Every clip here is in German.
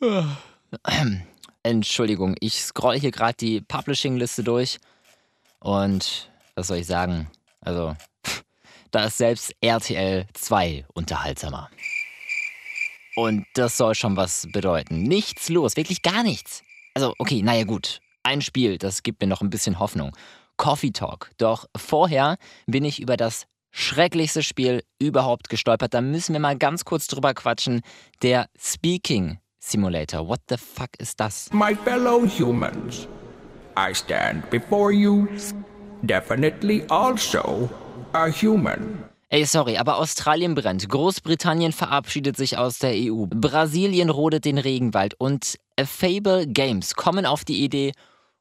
Entschuldigung, ich scroll hier gerade die Publishing-Liste durch und was soll ich sagen? Also, da ist selbst RTL 2 unterhaltsamer. Und das soll schon was bedeuten. Nichts los, wirklich gar nichts. Also, okay, naja, gut. Ein Spiel, das gibt mir noch ein bisschen Hoffnung. Coffee Talk. Doch vorher bin ich über das schrecklichste Spiel überhaupt gestolpert. Da müssen wir mal ganz kurz drüber quatschen. Der Speaking Simulator. What the fuck ist das? My fellow humans, I stand before you, definitely also a human. Ey, sorry, aber Australien brennt, Großbritannien verabschiedet sich aus der EU, Brasilien rodet den Regenwald und Fable Games kommen auf die Idee,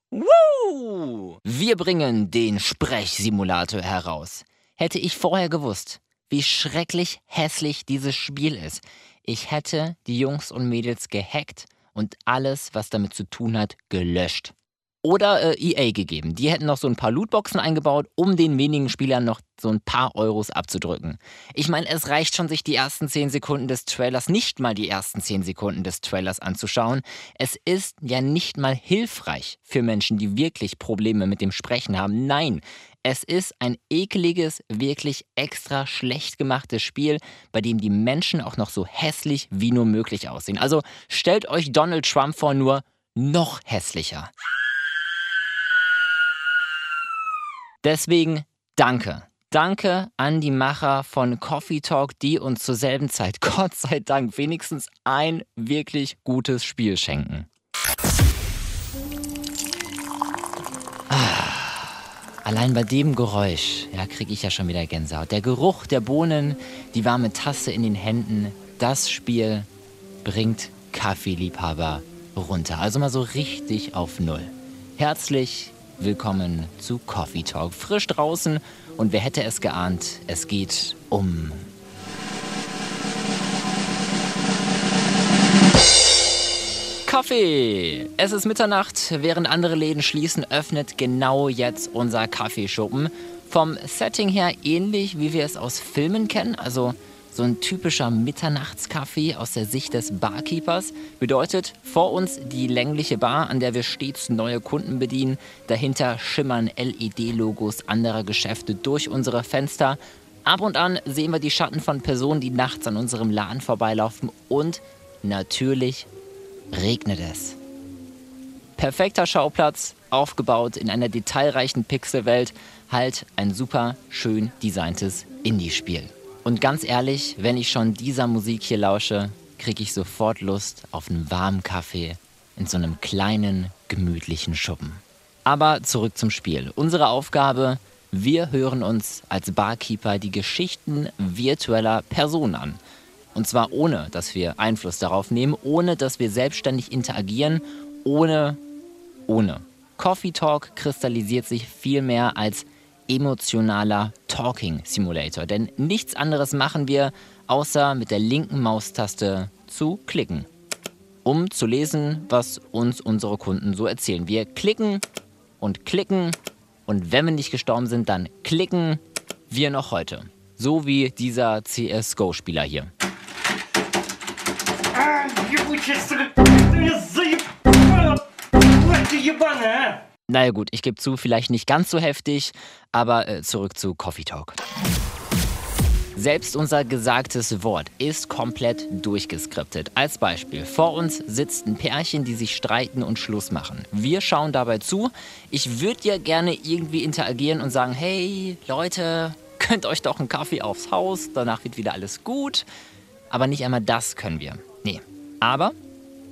Woo! Wir bringen den Sprechsimulator heraus. Hätte ich vorher gewusst, wie schrecklich hässlich dieses Spiel ist, ich hätte die Jungs und Mädels gehackt und alles, was damit zu tun hat, gelöscht. Oder äh, EA gegeben. Die hätten noch so ein paar Lootboxen eingebaut, um den wenigen Spielern noch so ein paar Euros abzudrücken. Ich meine, es reicht schon, sich die ersten 10 Sekunden des Trailers, nicht mal die ersten 10 Sekunden des Trailers anzuschauen. Es ist ja nicht mal hilfreich für Menschen, die wirklich Probleme mit dem Sprechen haben. Nein, es ist ein ekeliges, wirklich extra schlecht gemachtes Spiel, bei dem die Menschen auch noch so hässlich wie nur möglich aussehen. Also stellt euch Donald Trump vor, nur noch hässlicher. Deswegen danke. Danke an die Macher von Coffee Talk, die uns zur selben Zeit, Gott sei Dank, wenigstens ein wirklich gutes Spiel schenken. Allein bei dem Geräusch, ja, kriege ich ja schon wieder Gänsehaut. Der Geruch der Bohnen, die warme Tasse in den Händen, das Spiel bringt Kaffeeliebhaber runter. Also mal so richtig auf Null. Herzlich willkommen zu Coffee Talk. Frisch draußen und wer hätte es geahnt, es geht um Kaffee. Es ist Mitternacht, während andere Läden schließen, öffnet genau jetzt unser Kaffeeschuppen. Vom Setting her ähnlich, wie wir es aus Filmen kennen, also so ein typischer Mitternachtskaffee aus der Sicht des Barkeepers. Bedeutet vor uns die längliche Bar, an der wir stets neue Kunden bedienen. Dahinter schimmern LED-Logos anderer Geschäfte durch unsere Fenster. Ab und an sehen wir die Schatten von Personen, die nachts an unserem Laden vorbeilaufen. Und natürlich regnet es. Perfekter Schauplatz, aufgebaut in einer detailreichen Pixelwelt, halt ein super schön designtes Indie-Spiel. Und ganz ehrlich, wenn ich schon dieser Musik hier lausche, kriege ich sofort Lust auf einen warmen Kaffee in so einem kleinen, gemütlichen Schuppen. Aber zurück zum Spiel. Unsere Aufgabe, wir hören uns als Barkeeper die Geschichten virtueller Personen an. Und zwar ohne, dass wir Einfluss darauf nehmen, ohne, dass wir selbstständig interagieren, ohne, ohne. Coffee Talk kristallisiert sich vielmehr als emotionaler Talking Simulator. Denn nichts anderes machen wir, außer mit der linken Maustaste zu klicken, um zu lesen, was uns unsere Kunden so erzählen. Wir klicken und klicken und wenn wir nicht gestorben sind, dann klicken wir noch heute. So wie dieser CSGO-Spieler hier. Naja gut, ich gebe zu, vielleicht nicht ganz so heftig, aber äh, zurück zu Coffee Talk. Selbst unser gesagtes Wort ist komplett durchgeskriptet. Als Beispiel, vor uns sitzt ein Pärchen, die sich streiten und Schluss machen. Wir schauen dabei zu. Ich würde ja gerne irgendwie interagieren und sagen, hey Leute, könnt euch doch einen Kaffee aufs Haus, danach wird wieder alles gut. Aber nicht einmal das können wir. Nee. Aber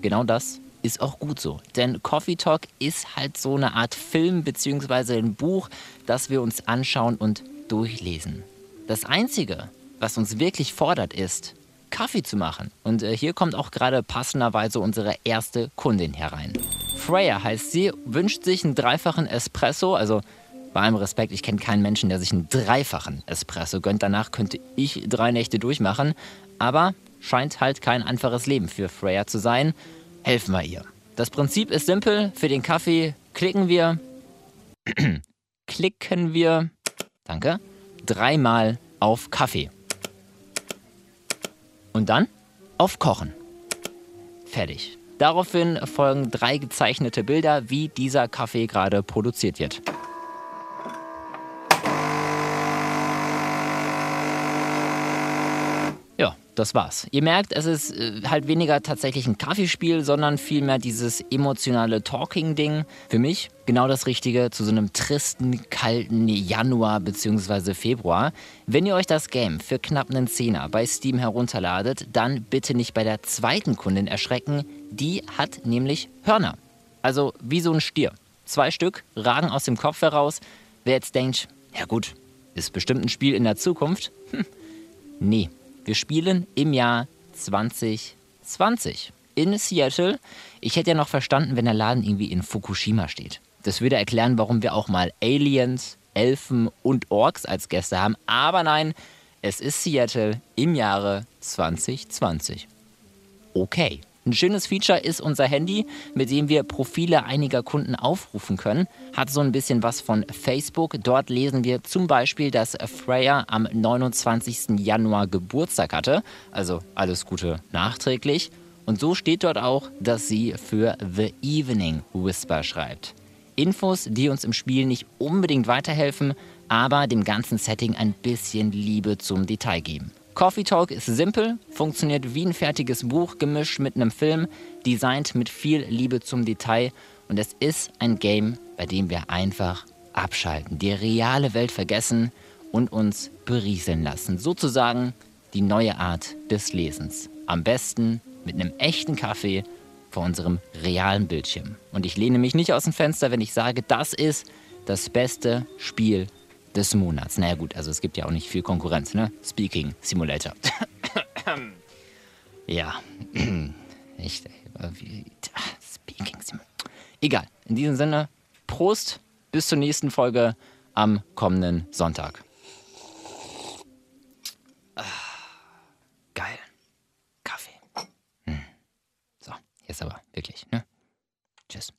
genau das ist auch gut so. Denn Coffee Talk ist halt so eine Art Film bzw. ein Buch, das wir uns anschauen und durchlesen. Das Einzige, was uns wirklich fordert, ist, Kaffee zu machen. Und äh, hier kommt auch gerade passenderweise unsere erste Kundin herein. Freya heißt sie, wünscht sich einen dreifachen Espresso, also bei allem Respekt, ich kenne keinen Menschen, der sich einen dreifachen Espresso gönnt. Danach könnte ich drei Nächte durchmachen. Aber scheint halt kein einfaches Leben für Freya zu sein. Helfen wir ihr. Das Prinzip ist simpel. Für den Kaffee klicken wir, klicken wir, danke, dreimal auf Kaffee. Und dann auf Kochen. Fertig. Daraufhin folgen drei gezeichnete Bilder, wie dieser Kaffee gerade produziert wird. Ja, das war's. Ihr merkt, es ist äh, halt weniger tatsächlich ein Kaffeespiel, sondern vielmehr dieses emotionale Talking-Ding. Für mich genau das Richtige zu so einem tristen, kalten Januar bzw. Februar. Wenn ihr euch das Game für knapp einen Zehner bei Steam herunterladet, dann bitte nicht bei der zweiten Kundin erschrecken. Die hat nämlich Hörner. Also wie so ein Stier. Zwei Stück ragen aus dem Kopf heraus. Wer jetzt denkt, ja gut, ist bestimmt ein Spiel in der Zukunft. Hm. Nee, wir spielen im Jahr 2020 in Seattle. Ich hätte ja noch verstanden, wenn der Laden irgendwie in Fukushima steht. Das würde erklären, warum wir auch mal Aliens, Elfen und Orks als Gäste haben. Aber nein, es ist Seattle im Jahre 2020. Okay. Ein schönes Feature ist unser Handy, mit dem wir Profile einiger Kunden aufrufen können. Hat so ein bisschen was von Facebook. Dort lesen wir zum Beispiel, dass Freya am 29. Januar Geburtstag hatte. Also alles Gute nachträglich. Und so steht dort auch, dass sie für The Evening Whisper schreibt. Infos, die uns im Spiel nicht unbedingt weiterhelfen, aber dem ganzen Setting ein bisschen Liebe zum Detail geben. Coffee Talk ist simpel, funktioniert wie ein fertiges Buch gemischt mit einem Film, designt mit viel Liebe zum Detail und es ist ein Game, bei dem wir einfach abschalten, die reale Welt vergessen und uns berieseln lassen. Sozusagen die neue Art des Lesens. Am besten mit einem echten Kaffee vor unserem realen Bildschirm. Und ich lehne mich nicht aus dem Fenster, wenn ich sage, das ist das beste Spiel des Monats. Naja gut, also es gibt ja auch nicht viel Konkurrenz, ne? Speaking Simulator. ja. Echt, Speaking Simulator. Egal. In diesem Sinne, Prost, bis zur nächsten Folge am kommenden Sonntag. Geil. Kaffee. Hm. So, jetzt aber wirklich, ne? Tschüss.